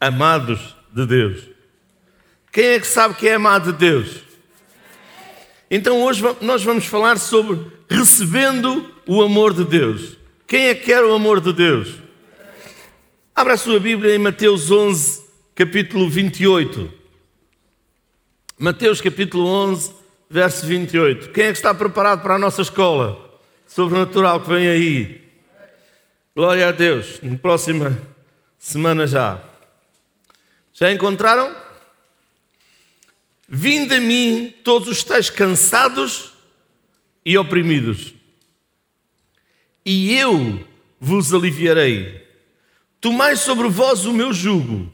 amados de Deus. Quem é que sabe que é amado de Deus? Então hoje nós vamos falar sobre recebendo o amor de Deus. Quem é que quer o amor de Deus? Abra a sua Bíblia em Mateus 11, capítulo 28. Mateus capítulo 11, verso 28. Quem é que está preparado para a nossa escola sobrenatural que vem aí? Glória a Deus. Na próxima semana já. Já encontraram? Vinde a mim todos os estáis cansados e oprimidos, e eu vos aliviarei. Tomai sobre vós o meu jugo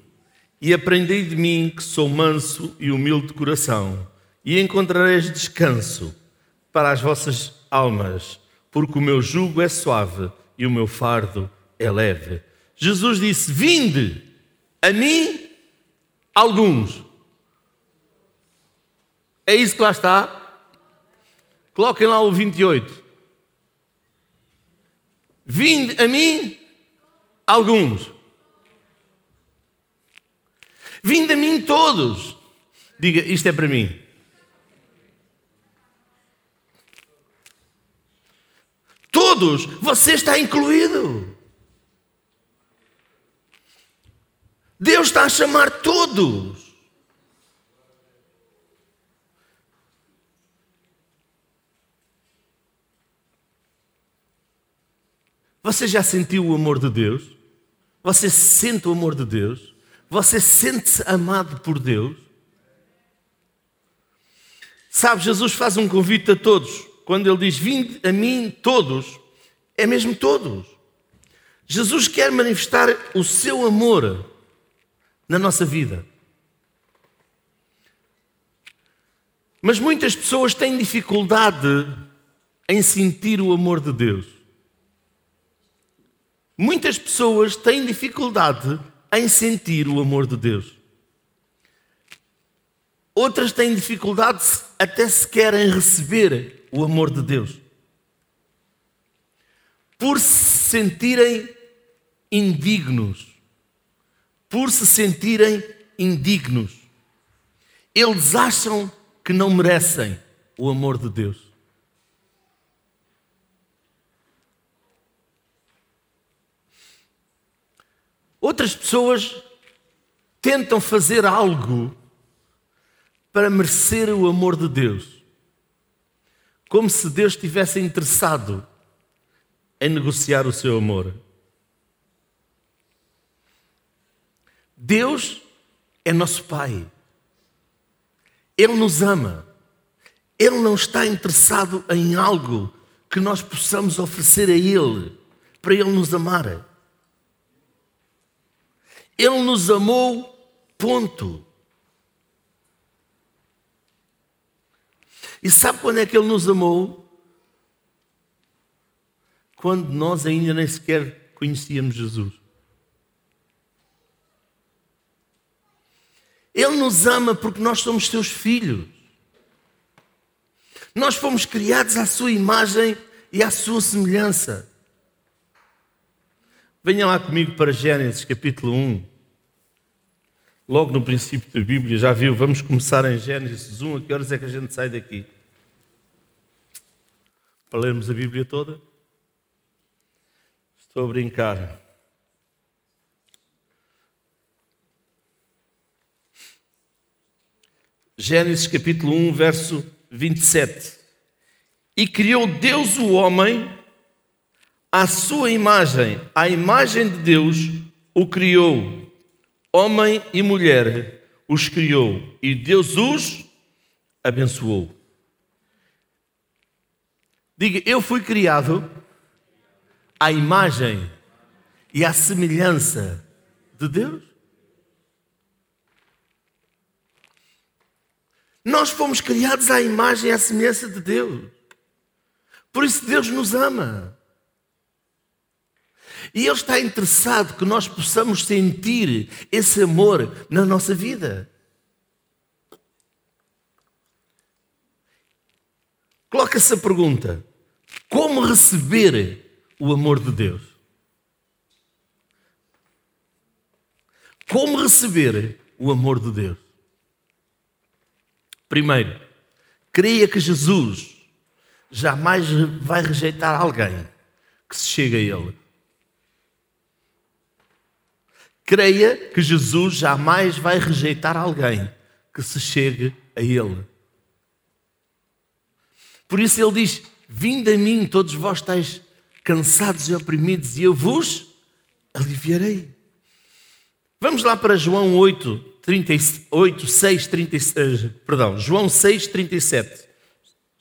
e aprendei de mim que sou manso e humilde de coração, e encontrareis descanso para as vossas almas, porque o meu jugo é suave e o meu fardo é leve. Jesus disse: Vinde a mim alguns. É isso que lá está. Coloquem lá o 28. Vinde a mim alguns. Vinde a mim todos. Diga, isto é para mim. Todos, você está incluído. Deus está a chamar todos. Você já sentiu o amor de Deus? Você sente o amor de Deus? Você sente-se amado por Deus? Sabe, Jesus faz um convite a todos. Quando ele diz: Vinde a mim todos, é mesmo todos. Jesus quer manifestar o seu amor na nossa vida. Mas muitas pessoas têm dificuldade em sentir o amor de Deus. Muitas pessoas têm dificuldade em sentir o amor de Deus. Outras têm dificuldade até sequer em receber o amor de Deus. Por se sentirem indignos. Por se sentirem indignos. Eles acham que não merecem o amor de Deus. Outras pessoas tentam fazer algo para merecer o amor de Deus, como se Deus estivesse interessado em negociar o seu amor. Deus é nosso Pai. Ele nos ama. Ele não está interessado em algo que nós possamos oferecer a Ele para Ele nos amar. Ele nos amou, ponto. E sabe quando é que Ele nos amou? Quando nós ainda nem sequer conhecíamos Jesus. Ele nos ama porque nós somos seus filhos. Nós fomos criados à sua imagem e à sua semelhança. Venha lá comigo para Gênesis capítulo 1 logo no princípio da Bíblia, já viu, vamos começar em Gênesis 1, a que horas é que a gente sai daqui? Para lermos a Bíblia toda? Estou a brincar. Gênesis capítulo 1, verso 27. E criou Deus o homem à sua imagem, à imagem de Deus o criou homem e mulher os criou e Deus os abençoou. Diga, eu fui criado à imagem e à semelhança de Deus. Nós fomos criados à imagem e à semelhança de Deus. Por isso Deus nos ama. E Ele está interessado que nós possamos sentir esse amor na nossa vida. Coloca-se a pergunta: como receber o amor de Deus? como receber o amor de Deus. Primeiro, creia que Jesus jamais vai rejeitar alguém que se chegue a Ele. Creia que Jesus jamais vai rejeitar alguém que se chegue a Ele. Por isso ele diz: Vinde a mim, todos vós estáis cansados e oprimidos, e eu vos aliviarei. Vamos lá para João 8, 38, 6, 36, perdão, João 6, 37.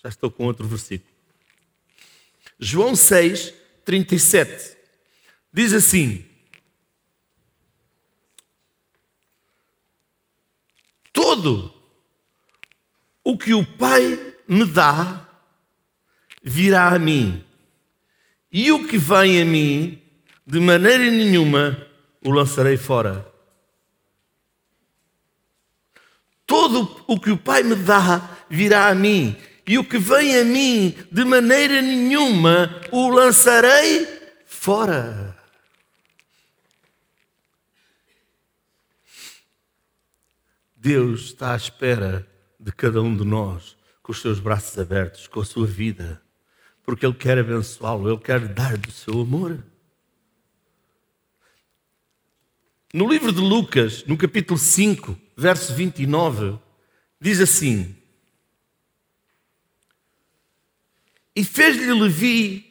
Já estou com outro versículo. João 6, 37. Diz assim: Todo o que o Pai me dá virá a mim, e o que vem a mim, de maneira nenhuma o lançarei fora. Todo o que o Pai me dá virá a mim, e o que vem a mim, de maneira nenhuma o lançarei fora. Deus está à espera de cada um de nós, com os seus braços abertos, com a sua vida, porque Ele quer abençoá-lo, Ele quer dar do seu amor. No livro de Lucas, no capítulo 5, verso 29, diz assim: E fez-lhe Levi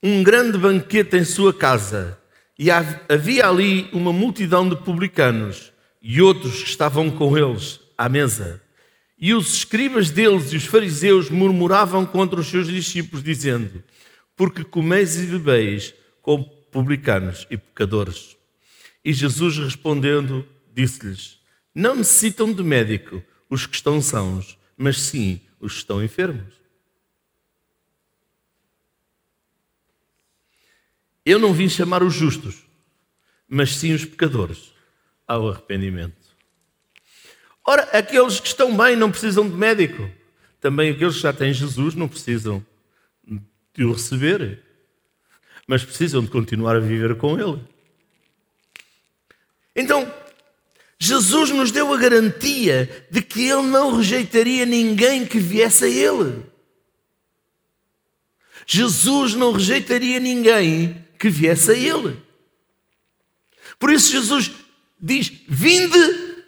um grande banquete em sua casa, e havia ali uma multidão de publicanos e outros que estavam com eles à mesa. E os escribas deles e os fariseus murmuravam contra os seus discípulos, dizendo: Porque comeis e bebeis com publicanos e pecadores. E Jesus respondendo, disse-lhes: Não necessitam de médico os que estão sãos, mas sim os que estão enfermos. Eu não vim chamar os justos, mas sim os pecadores ao arrependimento. Ora, aqueles que estão bem não precisam de médico. Também aqueles que já têm Jesus não precisam de o receber, mas precisam de continuar a viver com Ele. Então, Jesus nos deu a garantia de que Ele não rejeitaria ninguém que viesse a Ele. Jesus não rejeitaria ninguém que viesse a Ele. Por isso, Jesus diz: Vinde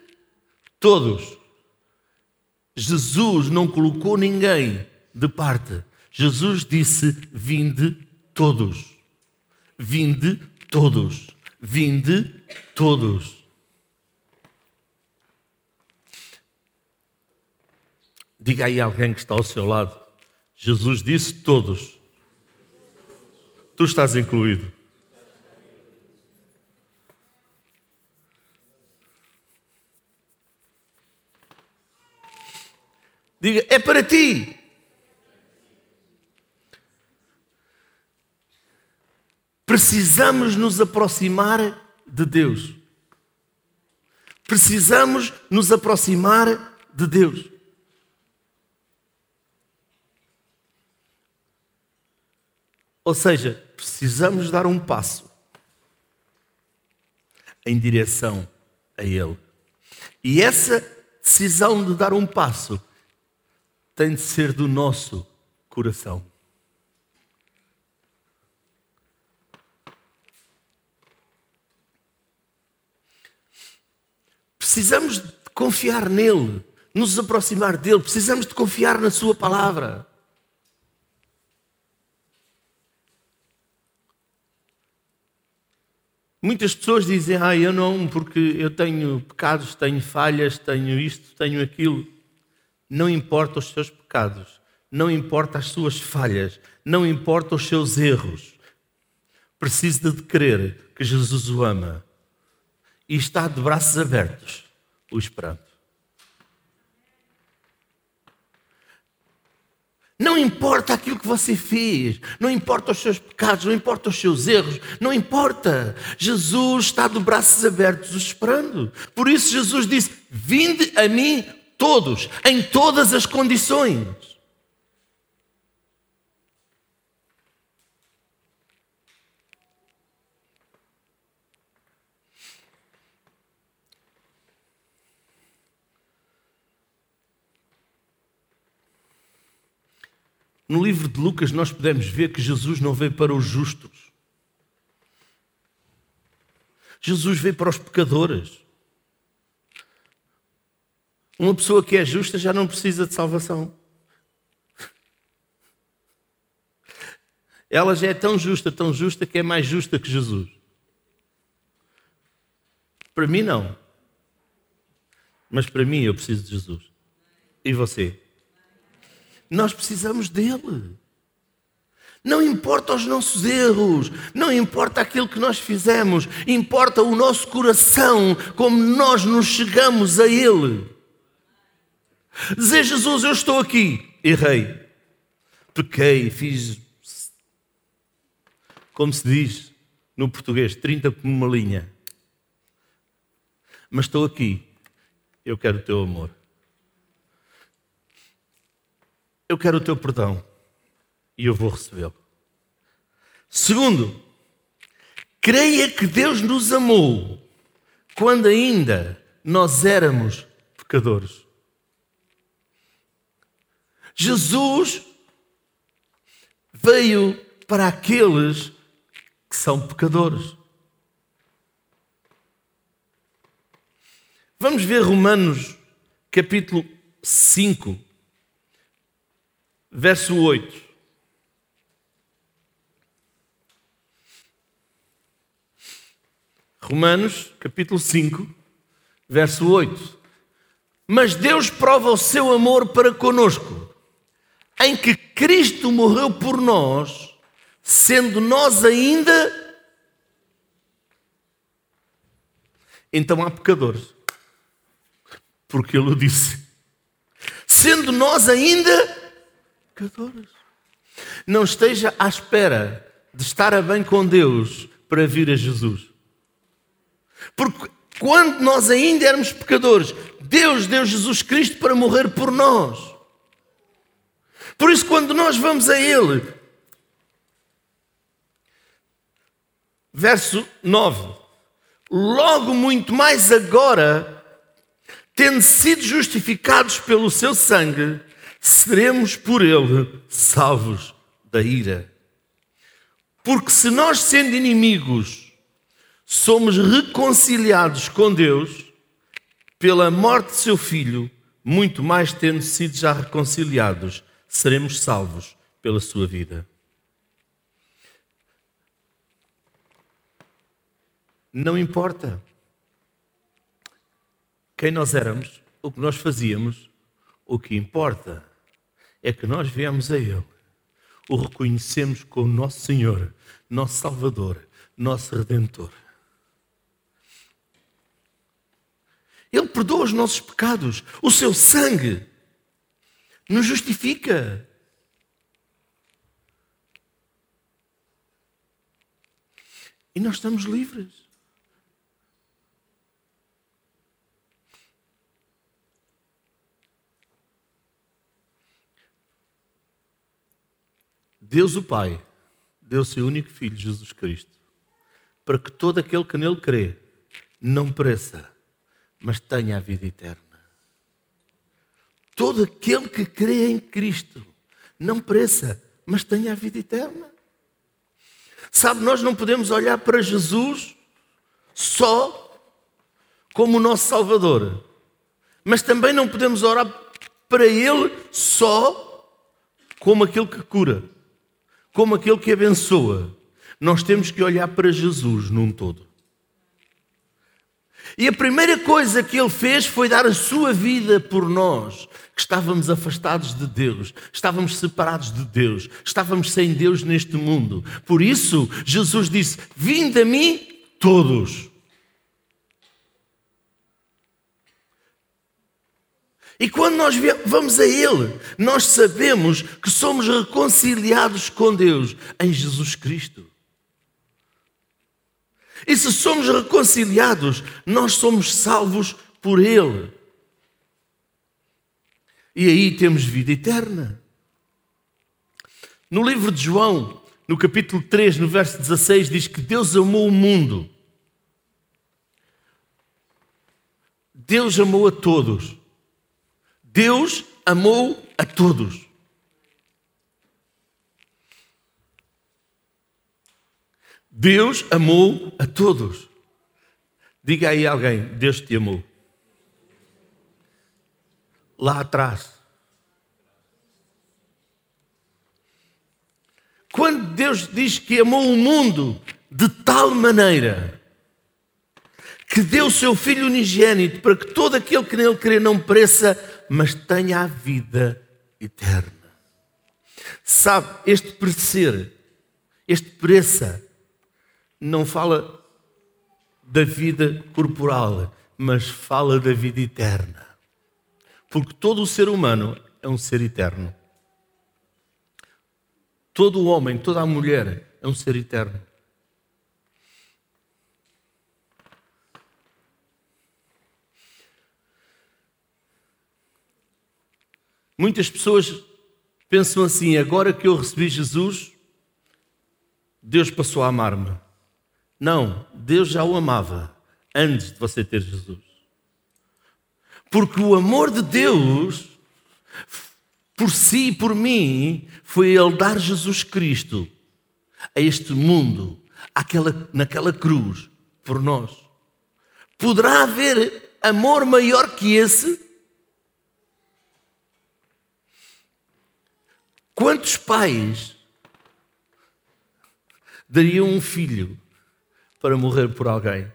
todos. Jesus não colocou ninguém de parte. Jesus disse: Vinde todos. Vinde todos. Vinde todos. Diga aí alguém que está ao seu lado. Jesus disse todos. Tu estás incluído. Diga, é para ti. Precisamos nos aproximar de Deus. Precisamos nos aproximar de Deus. Ou seja, precisamos dar um passo em direção a Ele. E essa decisão de dar um passo tem de ser do nosso coração. Precisamos de confiar nele, nos aproximar dele, precisamos de confiar na Sua palavra. Muitas pessoas dizem, ah, eu não, porque eu tenho pecados, tenho falhas, tenho isto, tenho aquilo. Não importa os seus pecados, não importa as suas falhas, não importa os seus erros. Precisa de crer que Jesus o ama e está de braços abertos, o esperando. Não importa aquilo que você fez, não importa os seus pecados, não importa os seus erros, não importa. Jesus está de braços abertos esperando. Por isso Jesus disse: Vinde a mim todos, em todas as condições. No livro de Lucas, nós podemos ver que Jesus não veio para os justos. Jesus veio para os pecadores. Uma pessoa que é justa já não precisa de salvação. Ela já é tão justa, tão justa, que é mais justa que Jesus. Para mim, não. Mas para mim, eu preciso de Jesus. E você? Nós precisamos dele. Não importa os nossos erros, não importa aquilo que nós fizemos, importa o nosso coração, como nós nos chegamos a Ele. Dizer Jesus, eu estou aqui, errei, pequei, fiz, como se diz no português, 30 por uma linha. Mas estou aqui, eu quero o teu amor. Eu quero o teu perdão e eu vou recebê-lo. Segundo, creia que Deus nos amou quando ainda nós éramos pecadores. Jesus veio para aqueles que são pecadores. Vamos ver Romanos capítulo 5, verso 8. Romanos, capítulo 5, verso 8. Mas Deus prova o seu amor para conosco, em que Cristo morreu por nós, sendo nós ainda. Então há pecadores, porque Ele o disse. Sendo nós ainda Não esteja à espera de estar a bem com Deus para vir a Jesus. Porque quando nós ainda éramos pecadores, Deus deu Jesus Cristo para morrer por nós. Por isso, quando nós vamos a Ele, verso 9: Logo muito mais agora, tendo sido justificados pelo seu sangue, seremos por ele salvos da ira. Porque se nós, sendo inimigos, somos reconciliados com Deus pela morte de seu filho, muito mais tendo sido já reconciliados, seremos salvos pela sua vida. Não importa quem nós éramos, o que nós fazíamos, o que importa é que nós viemos a Ele, o reconhecemos como nosso Senhor, nosso Salvador, nosso Redentor. Ele perdoa os nossos pecados, o seu sangue nos justifica. E nós estamos livres. Deus o Pai deu seu único Filho, Jesus Cristo, para que todo aquele que nele crê não pereça, mas tenha a vida eterna. Todo aquele que crê em Cristo não pereça, mas tenha a vida eterna. Sabe, nós não podemos olhar para Jesus só como o nosso Salvador, mas também não podemos orar para Ele só como aquele que cura como aquele que abençoa, nós temos que olhar para Jesus num todo. E a primeira coisa que ele fez foi dar a sua vida por nós, que estávamos afastados de Deus, estávamos separados de Deus, estávamos sem Deus neste mundo. Por isso, Jesus disse: Vinde a mim todos. E quando nós vamos a Ele, nós sabemos que somos reconciliados com Deus em Jesus Cristo. E se somos reconciliados, nós somos salvos por Ele. E aí temos vida eterna. No livro de João, no capítulo 3, no verso 16, diz que Deus amou o mundo. Deus amou a todos Deus amou a todos. Deus amou a todos. Diga aí alguém: Deus te amou. Lá atrás. Quando Deus diz que amou o mundo de tal maneira que deu o seu Filho unigênito para que todo aquele que nele crê não pereça, mas tenha a vida eterna. Sabe, este perecer, este pereça, não fala da vida corporal, mas fala da vida eterna. Porque todo o ser humano é um ser eterno. Todo o homem, toda a mulher é um ser eterno. Muitas pessoas pensam assim: agora que eu recebi Jesus, Deus passou a amar-me. Não, Deus já o amava antes de você ter Jesus. Porque o amor de Deus, por si e por mim, foi Ele dar Jesus Cristo a este mundo, àquela, naquela cruz, por nós. Poderá haver amor maior que esse? Quantos pais dariam um filho para morrer por alguém?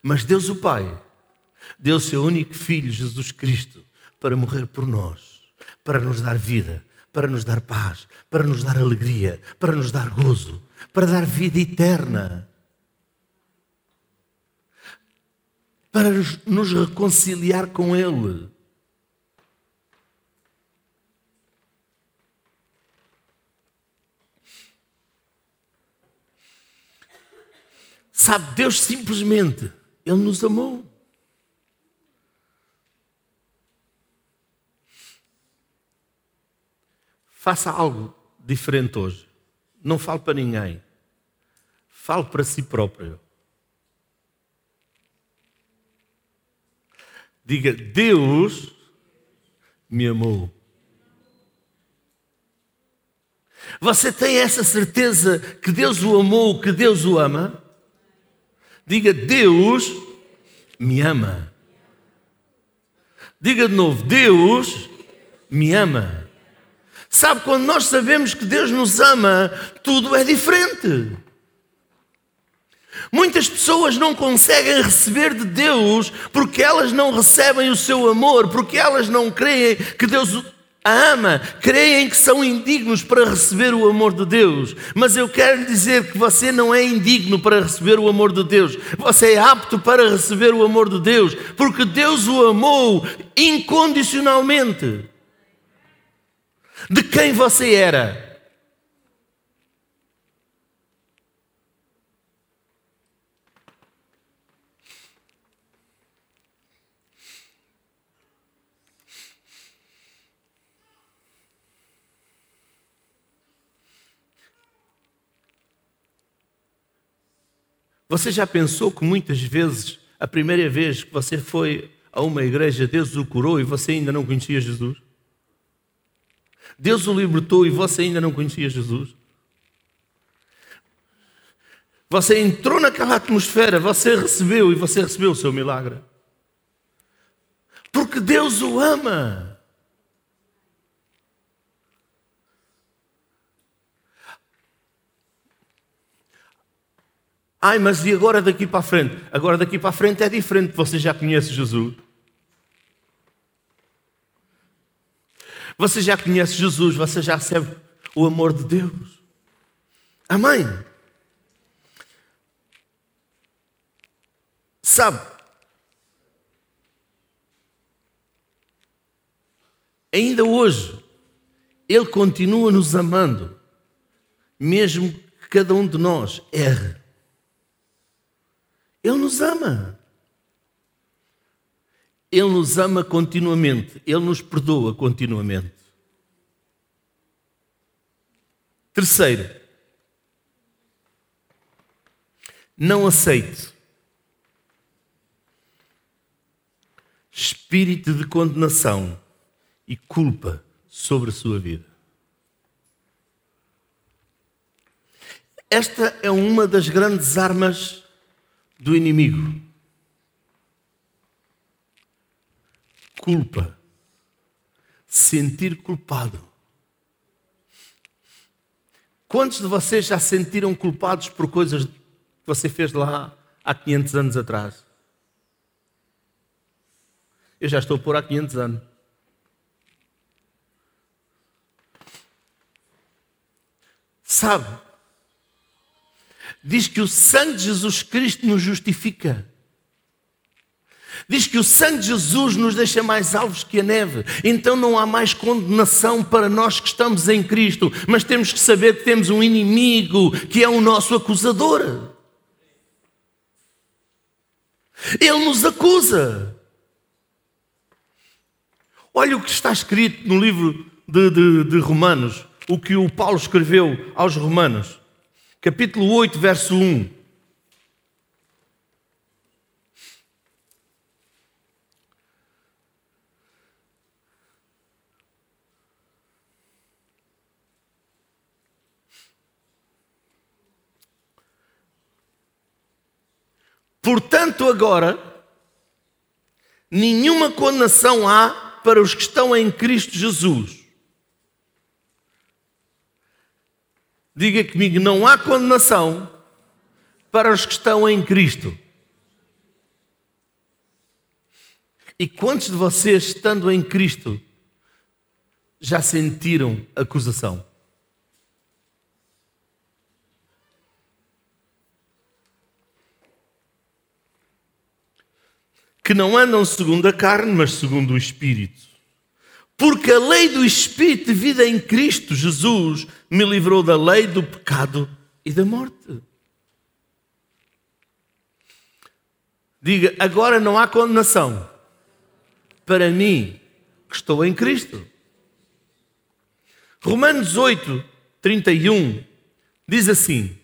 Mas Deus o Pai deu o seu único filho, Jesus Cristo, para morrer por nós, para nos dar vida, para nos dar paz, para nos dar alegria, para nos dar gozo, para dar vida eterna. Para nos reconciliar com Ele. Sabe, Deus simplesmente, Ele nos amou. Faça algo diferente hoje. Não fale para ninguém. Fale para si próprio. Diga: Deus me amou. Você tem essa certeza que Deus o amou, que Deus o ama? Diga: Deus me ama. Diga de novo: Deus me ama. Sabe, quando nós sabemos que Deus nos ama, tudo é diferente. Muitas pessoas não conseguem receber de Deus porque elas não recebem o seu amor, porque elas não creem que Deus ama, creem que são indignos para receber o amor de Deus. Mas eu quero dizer que você não é indigno para receber o amor de Deus. Você é apto para receber o amor de Deus, porque Deus o amou incondicionalmente. De quem você era? Você já pensou que muitas vezes, a primeira vez que você foi a uma igreja, Deus o curou e você ainda não conhecia Jesus? Deus o libertou e você ainda não conhecia Jesus? Você entrou naquela atmosfera, você recebeu e você recebeu o seu milagre. Porque Deus o ama. Ai, mas e agora daqui para a frente? Agora daqui para a frente é diferente, você já conhece Jesus. Você já conhece Jesus, você já recebe o amor de Deus. Amém? Sabe? Ainda hoje, Ele continua nos amando, mesmo que cada um de nós erre. Ele nos ama. Ele nos ama continuamente. Ele nos perdoa continuamente. Terceiro, não aceite espírito de condenação e culpa sobre a sua vida. Esta é uma das grandes armas do inimigo. Culpa. Sentir culpado. Quantos de vocês já sentiram culpados por coisas que você fez lá há 500 anos atrás? Eu já estou por há 500 anos. Sabe? Diz que o sangue de Jesus Cristo nos justifica. Diz que o sangue de Jesus nos deixa mais alvos que a neve. Então não há mais condenação para nós que estamos em Cristo, mas temos que saber que temos um inimigo que é o nosso acusador. Ele nos acusa. Olha o que está escrito no livro de, de, de Romanos, o que o Paulo escreveu aos Romanos, capítulo 8, verso 1. Portanto, agora, nenhuma condenação há para os que estão em Cristo Jesus. Diga comigo, não há condenação para os que estão em Cristo. E quantos de vocês, estando em Cristo, já sentiram acusação? que não andam segundo a carne, mas segundo o Espírito. Porque a lei do Espírito de vida em Cristo Jesus me livrou da lei do pecado e da morte. Diga, agora não há condenação para mim que estou em Cristo. Romanos 8, 31 diz assim: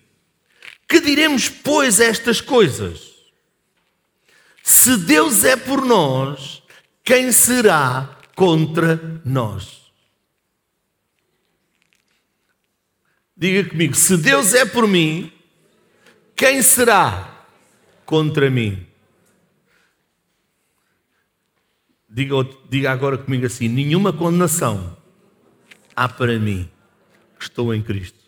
Que diremos, pois, estas coisas? Se Deus é por nós, quem será contra nós? Diga comigo: se Deus é por mim, quem será contra mim? Diga, diga agora comigo assim: nenhuma condenação há para mim estou em Cristo.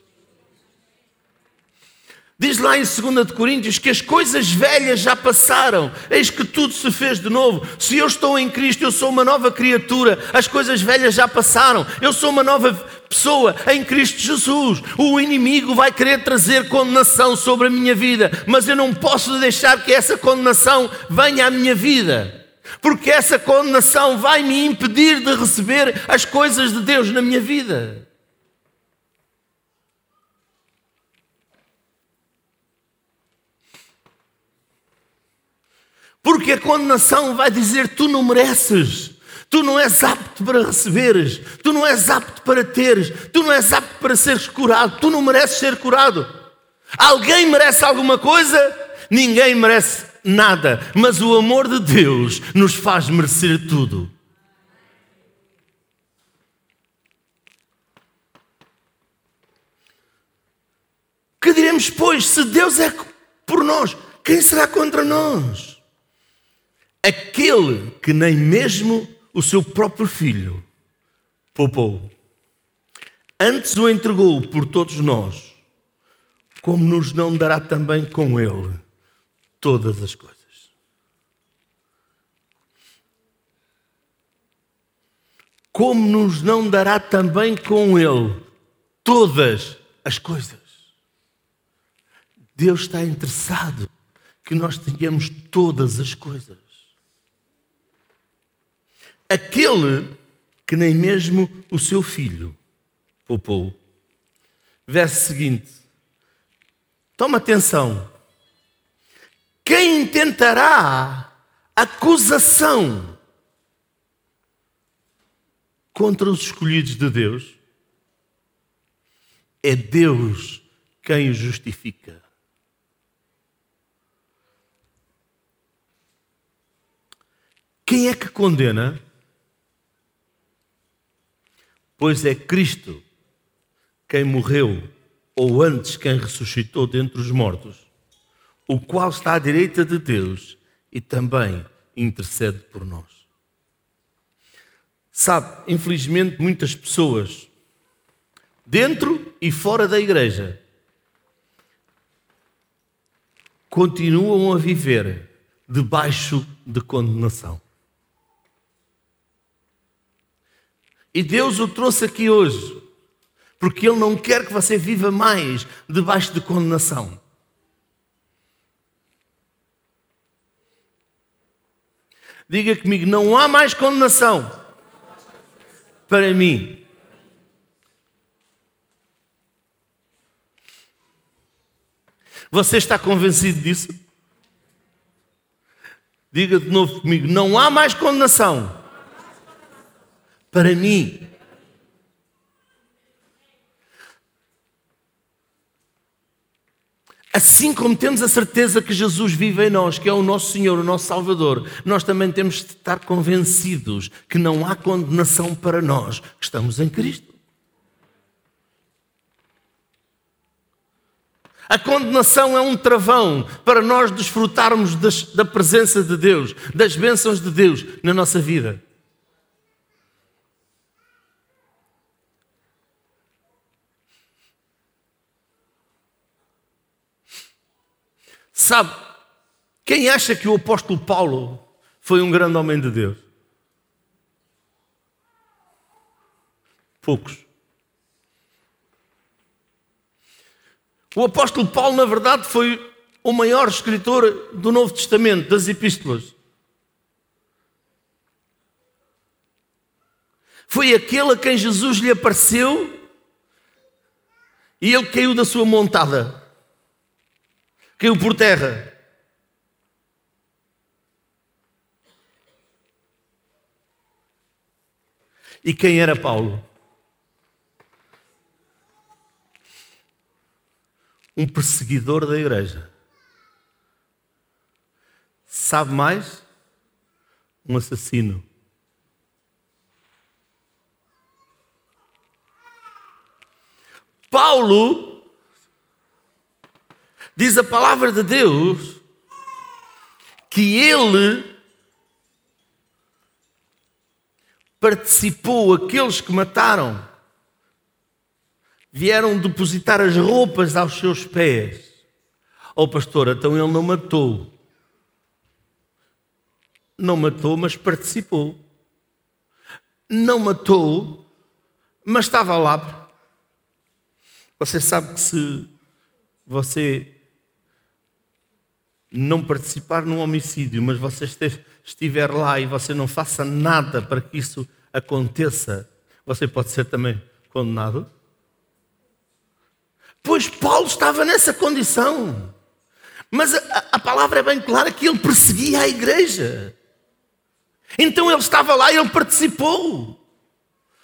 Diz lá em 2 Coríntios que as coisas velhas já passaram, eis que tudo se fez de novo. Se eu estou em Cristo, eu sou uma nova criatura, as coisas velhas já passaram, eu sou uma nova pessoa em Cristo Jesus. O inimigo vai querer trazer condenação sobre a minha vida, mas eu não posso deixar que essa condenação venha à minha vida, porque essa condenação vai me impedir de receber as coisas de Deus na minha vida. Porque a condenação vai dizer: tu não mereces, tu não és apto para receberes, tu não és apto para teres, tu não és apto para seres curado, tu não mereces ser curado. Alguém merece alguma coisa? Ninguém merece nada, mas o amor de Deus nos faz merecer tudo. Que diremos, pois, se Deus é por nós, quem será contra nós? Aquele que nem mesmo o seu próprio filho poupou. Antes o entregou por todos nós, como nos não dará também com ele todas as coisas. Como nos não dará também com ele todas as coisas. Deus está interessado que nós tenhamos todas as coisas aquele que nem mesmo o seu filho poupou. Verso seguinte. Toma atenção. Quem intentará acusação contra os escolhidos de Deus? É Deus quem os justifica. Quem é que condena? Pois é Cristo quem morreu ou antes quem ressuscitou dentre os mortos, o qual está à direita de Deus e também intercede por nós. Sabe, infelizmente, muitas pessoas, dentro e fora da igreja, continuam a viver debaixo de condenação. E Deus o trouxe aqui hoje, porque Ele não quer que você viva mais debaixo de condenação. Diga comigo: não há mais condenação para mim. Você está convencido disso? Diga de novo comigo: não há mais condenação para mim. Assim como temos a certeza que Jesus vive em nós, que é o nosso Senhor, o nosso Salvador, nós também temos de estar convencidos que não há condenação para nós que estamos em Cristo. A condenação é um travão para nós desfrutarmos das, da presença de Deus, das bênçãos de Deus na nossa vida. Sabe, quem acha que o apóstolo Paulo foi um grande homem de Deus? Poucos. O apóstolo Paulo, na verdade, foi o maior escritor do Novo Testamento, das epístolas. Foi aquele a quem Jesus lhe apareceu e ele caiu da sua montada caiu por terra. E quem era Paulo? Um perseguidor da igreja. Sabe mais? Um assassino. Paulo Diz a palavra de Deus que ele participou, aqueles que mataram, vieram depositar as roupas aos seus pés. Oh, pastor, então ele não matou. Não matou, mas participou. Não matou, mas estava lá. Você sabe que se você não participar num homicídio, mas você estiver lá e você não faça nada para que isso aconteça, você pode ser também condenado? Pois Paulo estava nessa condição. Mas a, a, palavra é bem clara que ele perseguia a igreja. Então ele estava lá e ele participou.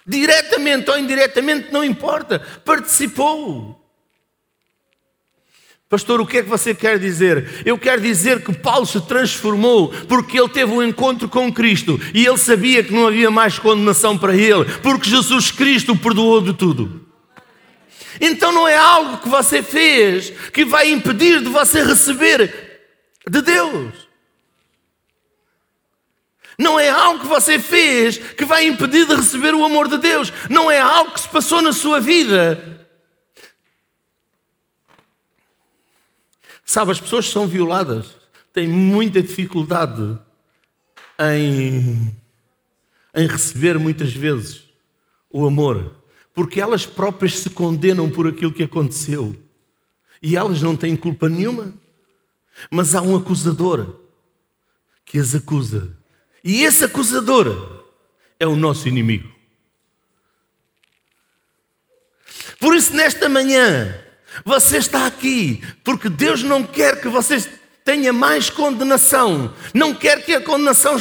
Diretamente ou indiretamente, não importa. Participou. Pastor, o que é que você quer dizer? Eu quero dizer que Paulo se transformou porque ele teve um encontro com Cristo e ele sabia que não havia mais condenação para ele, porque Jesus Cristo perdoou de tudo. Então não é algo que você fez que vai impedir de você receber de Deus. Não é algo que você fez que vai impedir de receber o amor de Deus. Não é algo que se passou na sua vida Sabe, as pessoas que são violadas têm muita dificuldade em, em receber muitas vezes o amor, porque elas próprias se condenam por aquilo que aconteceu e elas não têm culpa nenhuma. Mas há um acusador que as acusa, e esse acusador é o nosso inimigo. Por isso, nesta manhã, você está aqui porque Deus não quer que você tenha mais condenação, não quer que a condenação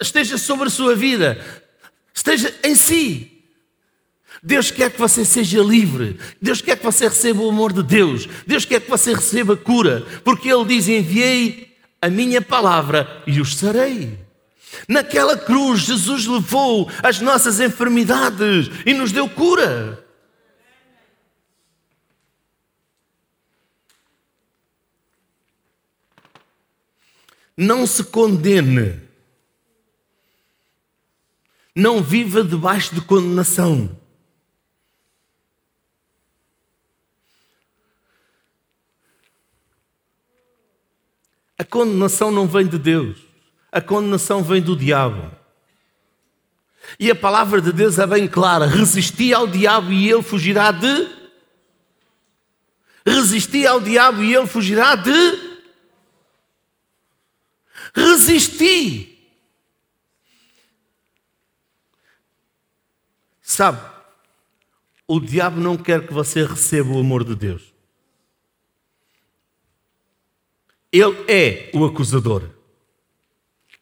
esteja sobre a sua vida, esteja em si. Deus quer que você seja livre, Deus quer que você receba o amor de Deus, Deus quer que você receba cura, porque Ele diz: Enviei a minha palavra e os sarei. Naquela cruz, Jesus levou as nossas enfermidades e nos deu cura. Não se condene. Não viva debaixo de condenação. A condenação não vem de Deus, a condenação vem do diabo. E a palavra de Deus é bem clara: resisti ao diabo e ele fugirá de. Resisti ao diabo e ele fugirá de. Resisti. Sabe, o diabo não quer que você receba o amor de Deus. Ele é o acusador.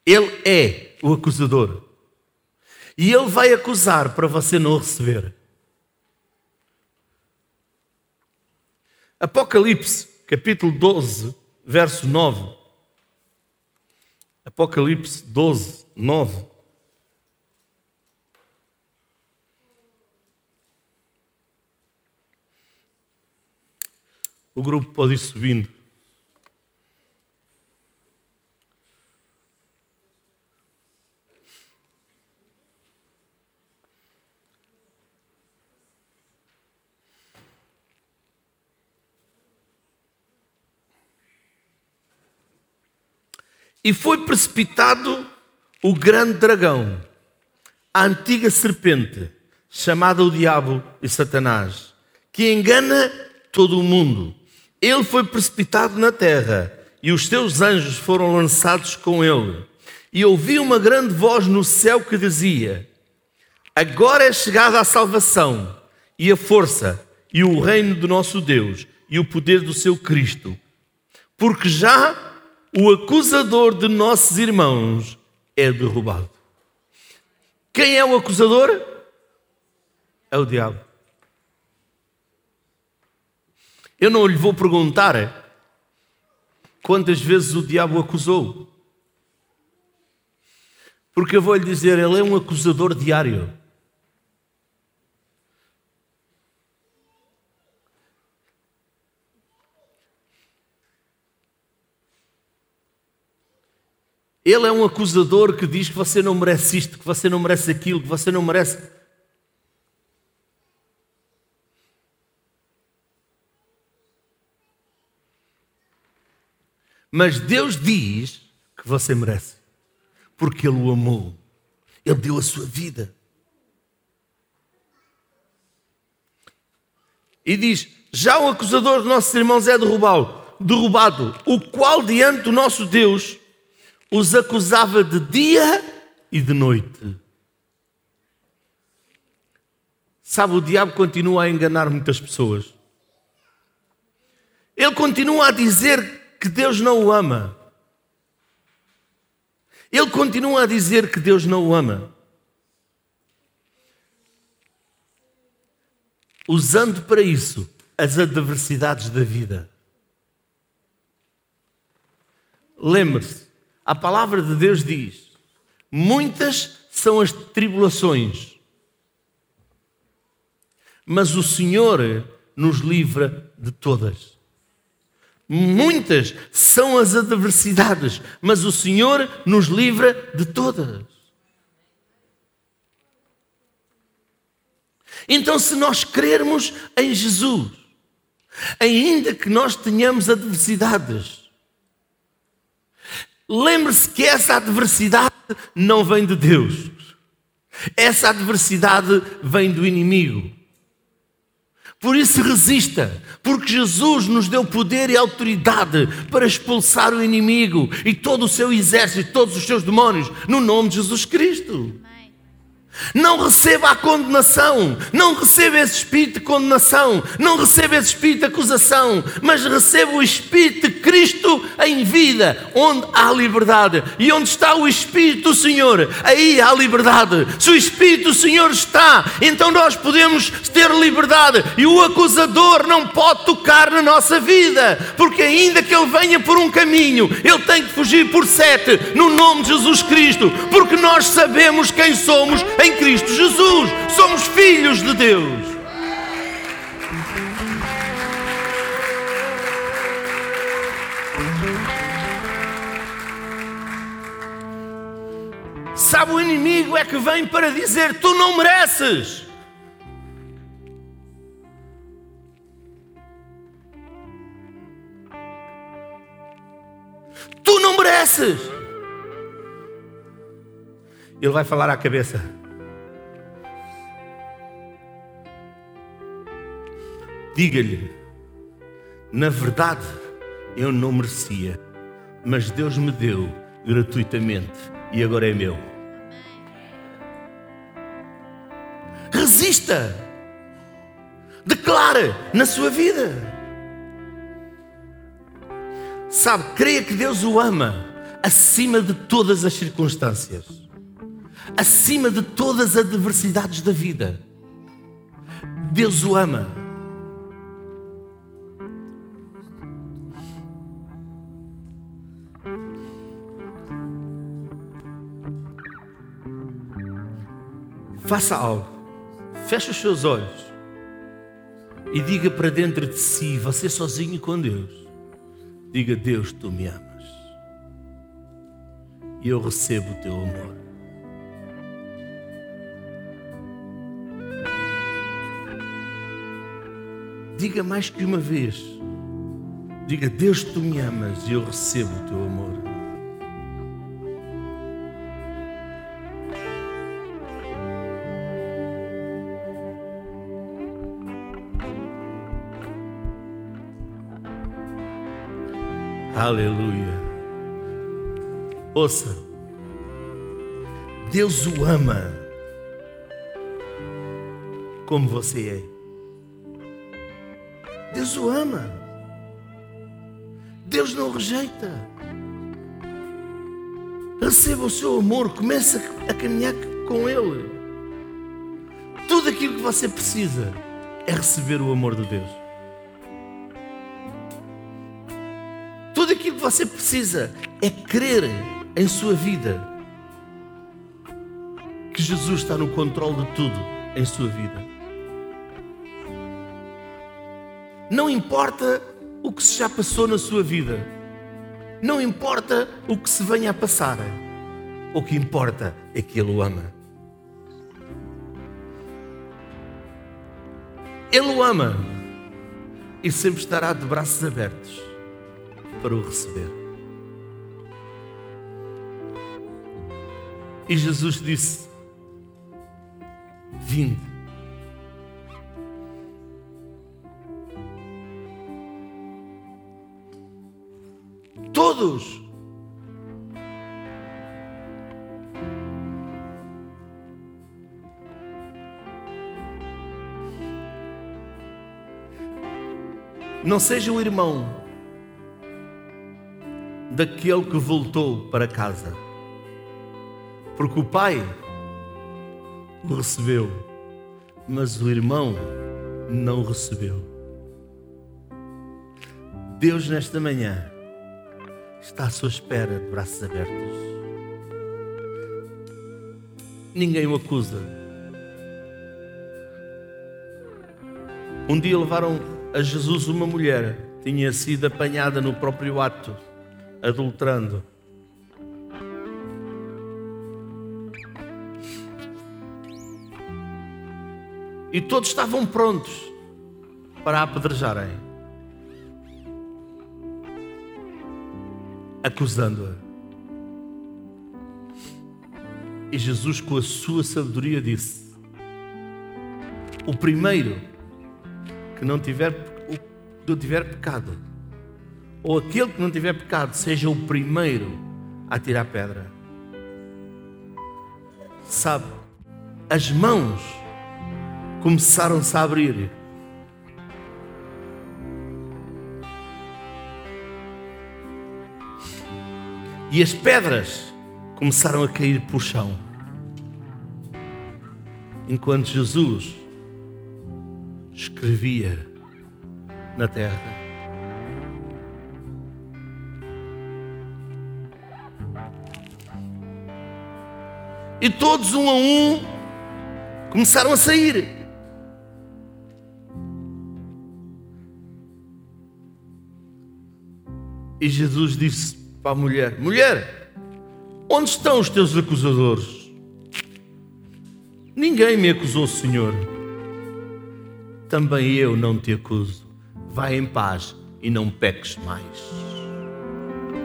Ele é o acusador. E ele vai acusar para você não receber. Apocalipse, capítulo 12, verso 9. Apocalipse 12, 9. O grupo pode ir subindo. E foi precipitado o grande dragão, a antiga serpente, chamada o Diabo e Satanás, que engana todo o mundo. Ele foi precipitado na terra e os seus anjos foram lançados com ele. E ouvi uma grande voz no céu que dizia: Agora é chegada a salvação e a força e o reino do nosso Deus e o poder do seu Cristo, porque já o acusador de nossos irmãos é derrubado. Quem é o acusador? É o diabo. Eu não lhe vou perguntar quantas vezes o diabo acusou. Porque eu vou lhe dizer, ele é um acusador diário. Ele é um acusador que diz que você não merece isto, que você não merece aquilo, que você não merece. Mas Deus diz que você merece, porque Ele o amou, Ele deu a sua vida. E diz: Já o acusador de nossos irmãos é derrubado, derrubado, o qual diante do nosso Deus os acusava de dia e de noite. Sabe, o diabo continua a enganar muitas pessoas. Ele continua a dizer que Deus não o ama. Ele continua a dizer que Deus não o ama. Usando para isso as adversidades da vida. Lembre-se, a palavra de Deus diz: muitas são as tribulações, mas o Senhor nos livra de todas. Muitas são as adversidades, mas o Senhor nos livra de todas. Então, se nós crermos em Jesus, ainda que nós tenhamos adversidades, Lembre-se que essa adversidade não vem de Deus. Essa adversidade vem do inimigo. Por isso resista, porque Jesus nos deu poder e autoridade para expulsar o inimigo e todo o seu exército, todos os seus demónios, no nome de Jesus Cristo. Não receba a condenação, não receba esse espírito de condenação, não receba esse espírito de acusação, mas receba o espírito de Cristo em vida, onde há liberdade. E onde está o espírito do Senhor, aí há liberdade. Se o espírito do Senhor está, então nós podemos ter liberdade. E o acusador não pode tocar na nossa vida, porque ainda que ele venha por um caminho, ele tem que fugir por sete, no nome de Jesus Cristo, porque nós sabemos quem somos em Cristo Jesus. Somos filhos de Deus. Sabe, o inimigo é que vem para dizer: Tu não mereces. Tu não mereces. Ele vai falar à cabeça. Diga-lhe, na verdade, eu não merecia, mas Deus me deu gratuitamente e agora é meu. Resista, declare na sua vida. Sabe, creia que Deus o ama acima de todas as circunstâncias, acima de todas as adversidades da vida. Deus o ama. Faça algo. Feche os seus olhos. E diga para dentro de si, você sozinho com Deus. Diga: Deus, tu me amas. E eu recebo o teu amor. Diga mais que uma vez. Diga: Deus, tu me amas e eu recebo o teu amor. Aleluia. Ouça, Deus o ama como você é. Deus o ama. Deus não rejeita. Receba o seu amor, comece a caminhar com Ele. Tudo aquilo que você precisa é receber o amor de Deus. Você precisa é crer em sua vida que Jesus está no controle de tudo em sua vida. Não importa o que se já passou na sua vida, não importa o que se venha a passar, o que importa é que Ele o ama. Ele o ama e sempre estará de braços abertos para o receber. E Jesus disse: Vinde. Todos. Não seja o irmão daquele que voltou para casa. Porque o pai o recebeu, mas o irmão não recebeu. Deus, nesta manhã, está à sua espera de braços abertos. Ninguém o acusa. Um dia levaram a Jesus uma mulher, tinha sido apanhada no próprio ato adulterando. E todos estavam prontos para apedrejarem, acusando-a. E Jesus, com a sua sabedoria, disse: O primeiro que não tiver, que não tiver pecado, ou aquele que não tiver pecado seja o primeiro a tirar pedra. Sabe, as mãos começaram-se a abrir. E as pedras começaram a cair para o chão. Enquanto Jesus escrevia na terra. E todos, um a um, começaram a sair. E Jesus disse para a mulher: Mulher, Onde estão os teus acusadores? Ninguém me acusou, Senhor. Também eu não te acuso. Vai em paz e não peques mais.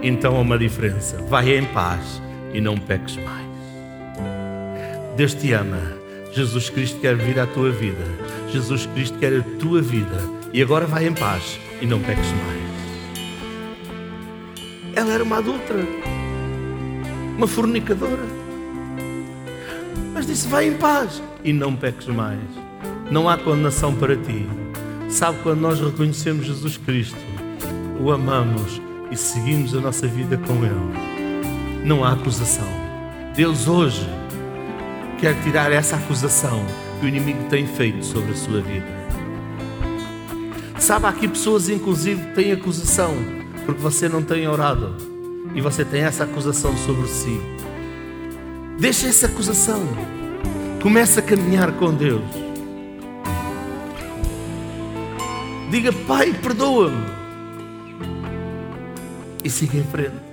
Então há uma diferença. Vai em paz e não peques mais. Deus te ama. Jesus Cristo quer vir à tua vida. Jesus Cristo quer a tua vida. E agora vai em paz e não peques mais. Ela era uma adulta, uma fornicadora. Mas disse: Vai em paz e não peques mais. Não há condenação para ti. Sabe quando nós reconhecemos Jesus Cristo, o amamos e seguimos a nossa vida com Ele, não há acusação. Deus hoje quer tirar essa acusação que o inimigo tem feito sobre a sua vida. Sabe, aqui pessoas, inclusive, têm acusação porque você não tem orado e você tem essa acusação sobre si. Deixa essa acusação. Comece a caminhar com Deus. Diga, Pai, perdoa-me. E siga em frente.